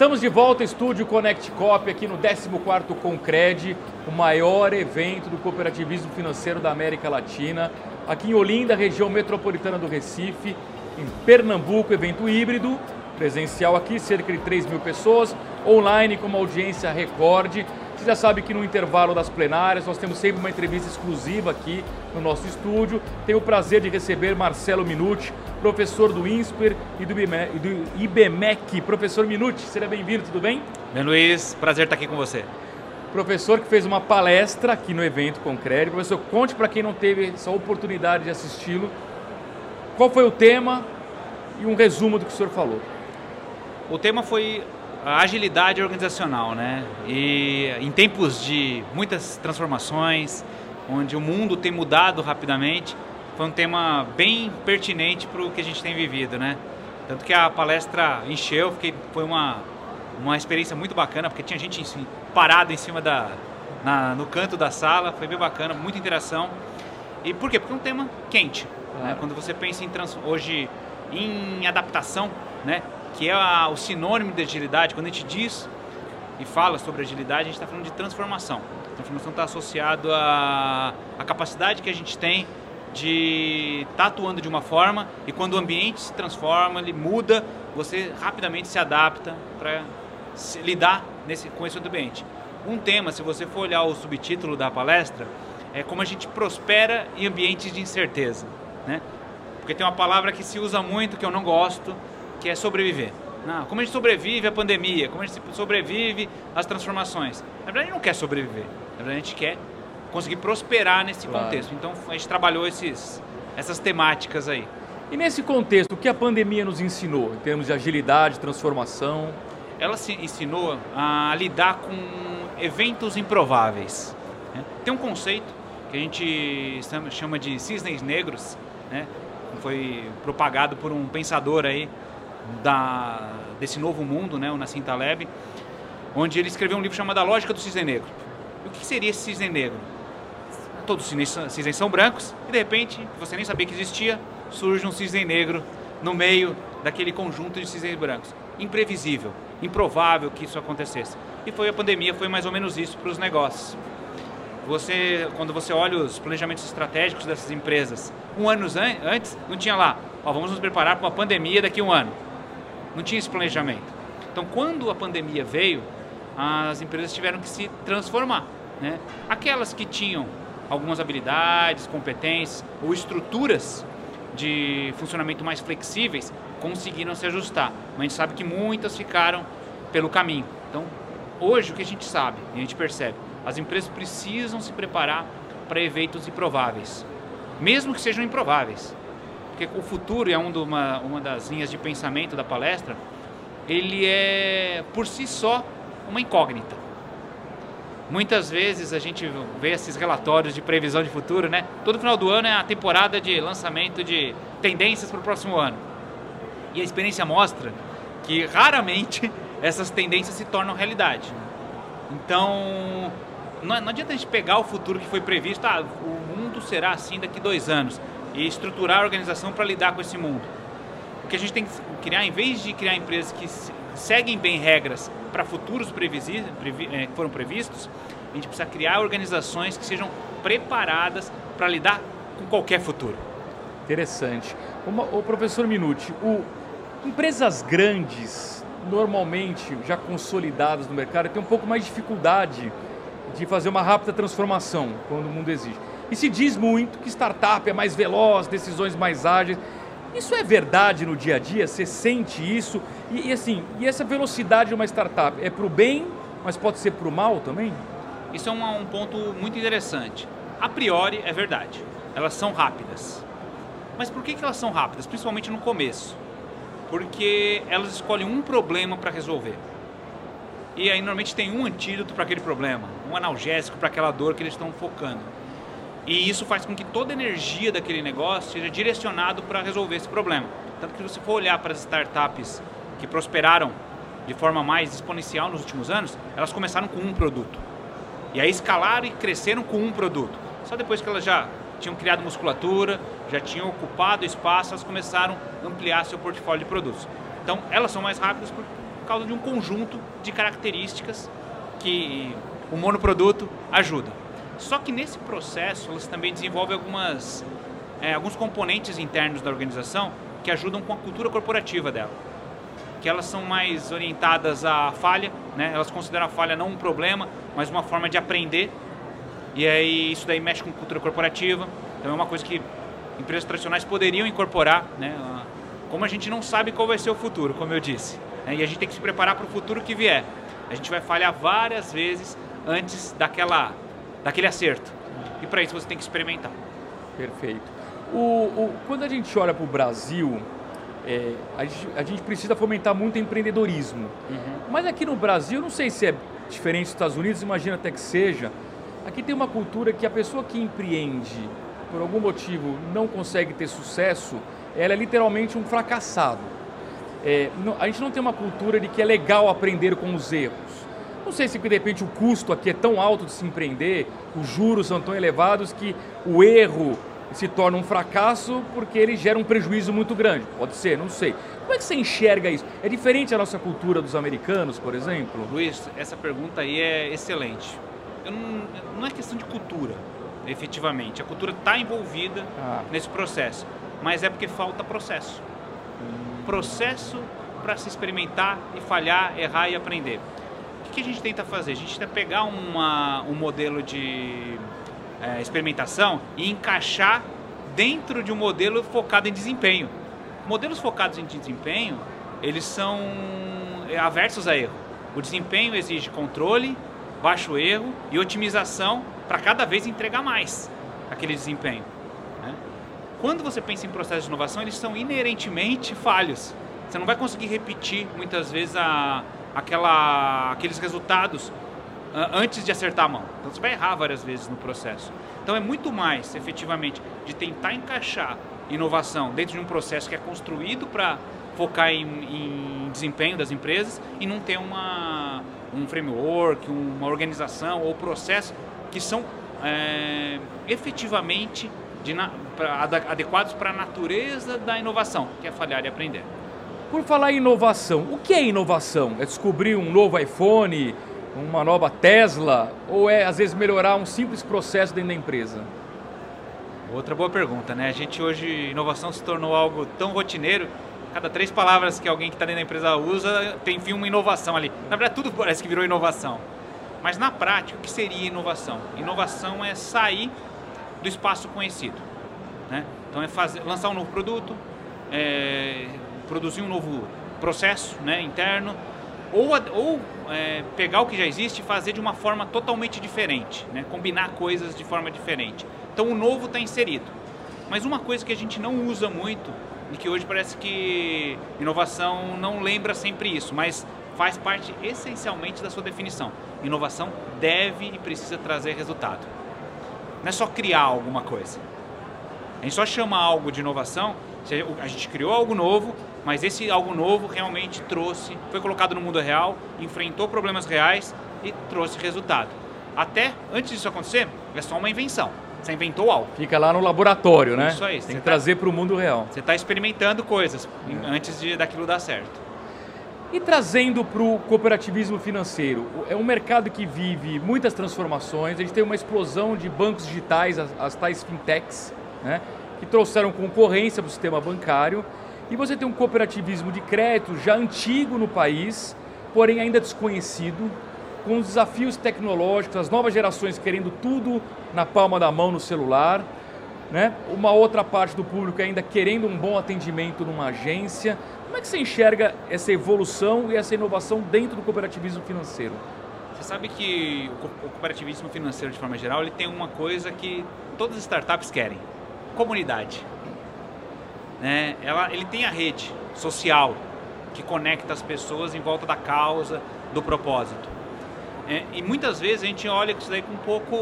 Estamos de volta ao estúdio Connect Cop aqui no 14º Concred, o maior evento do cooperativismo financeiro da América Latina, aqui em Olinda, região metropolitana do Recife, em Pernambuco, evento híbrido, presencial aqui, cerca de 3 mil pessoas, online com uma audiência recorde. Você já sabe que no intervalo das plenárias nós temos sempre uma entrevista exclusiva aqui no nosso estúdio. Tenho o prazer de receber Marcelo Minuti, professor do INSPER e do IBMEC. Professor Minuti, seja bem-vindo, tudo bem? Bem, Luiz, prazer estar aqui com você. Professor que fez uma palestra aqui no evento Concreto. Professor, conte para quem não teve essa oportunidade de assisti-lo, qual foi o tema e um resumo do que o senhor falou. O tema foi a agilidade organizacional, né? E em tempos de muitas transformações, onde o mundo tem mudado rapidamente, foi um tema bem pertinente para o que a gente tem vivido, né? Tanto que a palestra encheu, fiquei, foi uma, uma experiência muito bacana, porque tinha gente parada em cima da, na, no canto da sala, foi bem bacana, muita interação. E por quê? Porque é um tema quente. Né? Quando você pensa em trans, hoje em adaptação, né? que é a, o sinônimo de agilidade, quando a gente diz e fala sobre agilidade, a gente está falando de transformação. A transformação está associado à, à capacidade que a gente tem de estar tá atuando de uma forma e quando o ambiente se transforma, ele muda, você rapidamente se adapta para lidar nesse, com esse ambiente. Um tema, se você for olhar o subtítulo da palestra, é como a gente prospera em ambientes de incerteza. Né? Porque tem uma palavra que se usa muito, que eu não gosto, que é sobreviver. Não, como a gente sobrevive à pandemia, como a gente sobrevive às transformações. Na verdade, a gente não quer sobreviver. Na verdade, a gente quer conseguir prosperar nesse claro. contexto. Então, a gente trabalhou esses, essas temáticas aí. E nesse contexto, o que a pandemia nos ensinou em termos de agilidade, transformação? Ela se ensinou a lidar com eventos improváveis. Né? Tem um conceito que a gente chama de cisnes negros, né? foi propagado por um pensador aí da, desse novo mundo, né, o Nassim Taleb, onde ele escreveu um livro chamado A Lógica do Cisne Negro. E o que seria esse cisne negro? Todos os cisnes são brancos e de repente, você nem sabia que existia, surge um cisne negro no meio daquele conjunto de cisnes brancos. Imprevisível, improvável que isso acontecesse. E foi a pandemia, foi mais ou menos isso para os negócios. Você, quando você olha os planejamentos estratégicos dessas empresas, um ano antes não tinha lá, ó, vamos nos preparar para uma pandemia daqui a um ano. Não tinha esse planejamento. Então, quando a pandemia veio, as empresas tiveram que se transformar. Né? Aquelas que tinham algumas habilidades, competências ou estruturas de funcionamento mais flexíveis conseguiram se ajustar. Mas a gente sabe que muitas ficaram pelo caminho. Então, hoje o que a gente sabe e a gente percebe, as empresas precisam se preparar para eventos improváveis, mesmo que sejam improváveis porque o futuro é um uma, uma das linhas de pensamento da palestra, ele é por si só uma incógnita. Muitas vezes a gente vê esses relatórios de previsão de futuro, né? Todo final do ano é a temporada de lançamento de tendências para o próximo ano. E a experiência mostra que raramente essas tendências se tornam realidade. Então, não, adianta a gente pegar o futuro que foi previsto, ah, o mundo será assim daqui dois anos e estruturar a organização para lidar com esse mundo. O que a gente tem que criar, em vez de criar empresas que seguem bem regras para futuros previ, é, que foram previstos, a gente precisa criar organizações que sejam preparadas para lidar com qualquer futuro. Interessante. Uma, o professor Minuti, o, empresas grandes, normalmente já consolidadas no mercado, têm um pouco mais de dificuldade de fazer uma rápida transformação quando o mundo exige. E se diz muito que startup é mais veloz, decisões mais ágeis. Isso é verdade no dia a dia? Você sente isso? E, e assim, e essa velocidade de uma startup é para o bem, mas pode ser para o mal também? Isso é um, um ponto muito interessante. A priori é verdade. Elas são rápidas. Mas por que, que elas são rápidas? Principalmente no começo. Porque elas escolhem um problema para resolver. E aí normalmente tem um antídoto para aquele problema, um analgésico para aquela dor que eles estão focando. E isso faz com que toda a energia daquele negócio seja direcionado para resolver esse problema. Tanto que se você for olhar para as startups que prosperaram de forma mais exponencial nos últimos anos, elas começaram com um produto. E aí escalaram e cresceram com um produto. Só depois que elas já tinham criado musculatura, já tinham ocupado espaço, elas começaram a ampliar seu portfólio de produtos. Então, elas são mais rápidas por causa de um conjunto de características que o monoproduto ajuda. Só que nesse processo elas também desenvolvem algumas, é, alguns componentes internos da organização que ajudam com a cultura corporativa dela. Que elas são mais orientadas à falha, né? elas consideram a falha não um problema, mas uma forma de aprender. E aí isso daí mexe com cultura corporativa. Então é uma coisa que empresas tradicionais poderiam incorporar, né? Como a gente não sabe qual vai ser o futuro, como eu disse, né? e a gente tem que se preparar para o futuro que vier. A gente vai falhar várias vezes antes daquela, daquele acerto. E para isso você tem que experimentar. Perfeito. O, o quando a gente olha para o Brasil, é, a, gente, a, gente, precisa fomentar muito empreendedorismo. Uhum. Mas aqui no Brasil, não sei se é diferente dos Estados Unidos, imagina até que seja. Aqui tem uma cultura que a pessoa que empreende, por algum motivo, não consegue ter sucesso, ela é literalmente um fracassado. É, a gente não tem uma cultura de que é legal aprender com os erros. Não sei se de repente o custo aqui é tão alto de se empreender, os juros são tão elevados que o erro se torna um fracasso porque ele gera um prejuízo muito grande. Pode ser, não sei. Como é que você enxerga isso? É diferente a nossa cultura dos americanos, por exemplo? Luiz, essa pergunta aí é excelente. Não, não, é questão de cultura, efetivamente. A cultura está envolvida ah. nesse processo mas é porque falta processo. Processo para se experimentar e falhar, errar e aprender. O que a gente tenta fazer? A gente tenta pegar uma, um modelo de é, experimentação e encaixar dentro de um modelo focado em desempenho. Modelos focados em desempenho, eles são é, aversos a erro. O desempenho exige controle, baixo erro e otimização para cada vez entregar mais aquele desempenho. Quando você pensa em processos de inovação, eles são inerentemente falhos. Você não vai conseguir repetir muitas vezes a, aquela, aqueles resultados uh, antes de acertar a mão. Então você vai errar várias vezes no processo. Então é muito mais, efetivamente, de tentar encaixar inovação dentro de um processo que é construído para focar em, em, desempenho das empresas e não ter uma, um framework, uma organização ou processo que são é, efetivamente de, pra, adequados para a natureza da inovação, que é falhar e aprender. Por falar em inovação, o que é inovação? É descobrir um novo iPhone, uma nova Tesla, ou é às vezes melhorar um simples processo dentro da empresa? Outra boa pergunta, né? A gente hoje, inovação se tornou algo tão rotineiro, cada três palavras que alguém que está dentro da empresa usa, tem enfim uma inovação ali. Na verdade, tudo parece que virou inovação. Mas na prática, o que seria inovação? Inovação é sair do espaço conhecido. Né? Então é fazer, lançar um novo produto, é, produzir um novo processo né, interno, ou, ou é, pegar o que já existe e fazer de uma forma totalmente diferente, né? combinar coisas de forma diferente. Então o novo está inserido. Mas uma coisa que a gente não usa muito e que hoje parece que inovação não lembra sempre isso, mas faz parte essencialmente da sua definição. Inovação deve e precisa trazer resultado. Não é só criar alguma coisa. A gente só chama algo de inovação, a gente criou algo novo, mas esse algo novo realmente trouxe, foi colocado no mundo real, enfrentou problemas reais e trouxe resultado. Até antes disso acontecer, é só uma invenção. Você inventou algo. Fica lá no laboratório, né? Isso aí. Tem que tá, trazer para o mundo real. Você está experimentando coisas é. antes de daquilo dar certo. E trazendo para o cooperativismo financeiro, é um mercado que vive muitas transformações, a gente tem uma explosão de bancos digitais, as, as tais fintechs, né, que trouxeram concorrência para o sistema bancário, e você tem um cooperativismo de crédito já antigo no país, porém ainda desconhecido, com os desafios tecnológicos, as novas gerações querendo tudo na palma da mão no celular, né? uma outra parte do público ainda querendo um bom atendimento numa agência. Como é que você enxerga essa evolução e essa inovação dentro do cooperativismo financeiro? Você sabe que o cooperativismo financeiro, de forma geral, ele tem uma coisa que todas as startups querem: comunidade. Né? Ela, ele tem a rede social que conecta as pessoas em volta da causa, do propósito. É, e muitas vezes a gente olha isso daí com um pouco.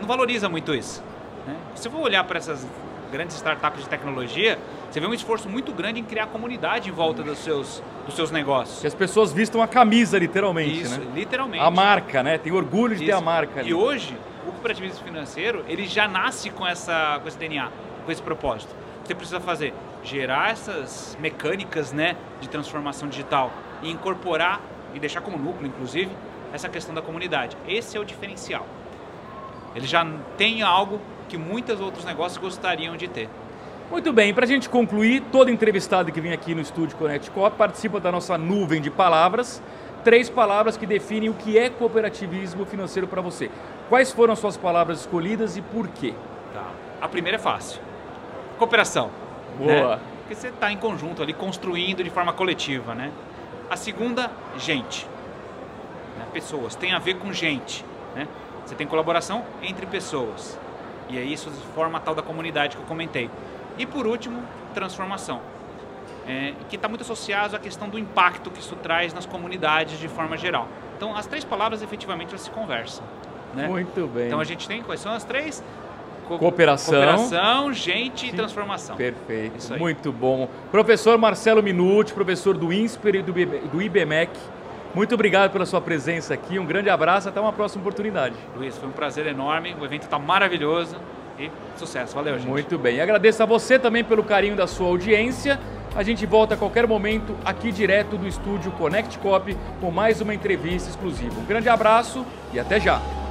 não valoriza muito isso. Né? Se for olhar para essas grandes startups de tecnologia, você vê um esforço muito grande em criar comunidade em volta dos seus, dos seus negócios. Que as pessoas vistam a camisa, literalmente. Isso, né? literalmente. A marca, né? Tem orgulho de Isso. ter a marca. Ali. E hoje, o cooperativismo financeiro, ele já nasce com, essa, com esse DNA, com esse propósito. Você precisa fazer gerar essas mecânicas né, de transformação digital e incorporar e deixar como núcleo, inclusive, essa questão da comunidade. Esse é o diferencial. Ele já tem algo que muitos outros negócios gostariam de ter. Muito bem, para a gente concluir, todo entrevistado que vem aqui no estúdio Connect Coop participa da nossa nuvem de palavras. Três palavras que definem o que é cooperativismo financeiro para você. Quais foram as suas palavras escolhidas e por quê? Tá. A primeira é fácil. Cooperação. Boa. Né? Porque você está em conjunto ali, construindo de forma coletiva, né? A segunda, gente. Né? Pessoas. Tem a ver com gente. Né? Você tem colaboração entre pessoas. E aí isso forma a tal da comunidade que eu comentei. E por último, transformação. É, que está muito associado à questão do impacto que isso traz nas comunidades de forma geral. Então, as três palavras efetivamente elas se conversam. Né? Muito bem. Então, a gente tem quais são as três? Co cooperação, cooperação, gente e transformação. Perfeito, muito bom. Professor Marcelo Minuti, professor do INSPER e do, do IBMEC, muito obrigado pela sua presença aqui, um grande abraço, até uma próxima oportunidade. Luiz, foi um prazer enorme, o evento está maravilhoso e sucesso. Valeu, gente. Muito bem, e agradeço a você também pelo carinho da sua audiência. A gente volta a qualquer momento aqui direto do estúdio Connect Cop com mais uma entrevista exclusiva. Um grande abraço e até já!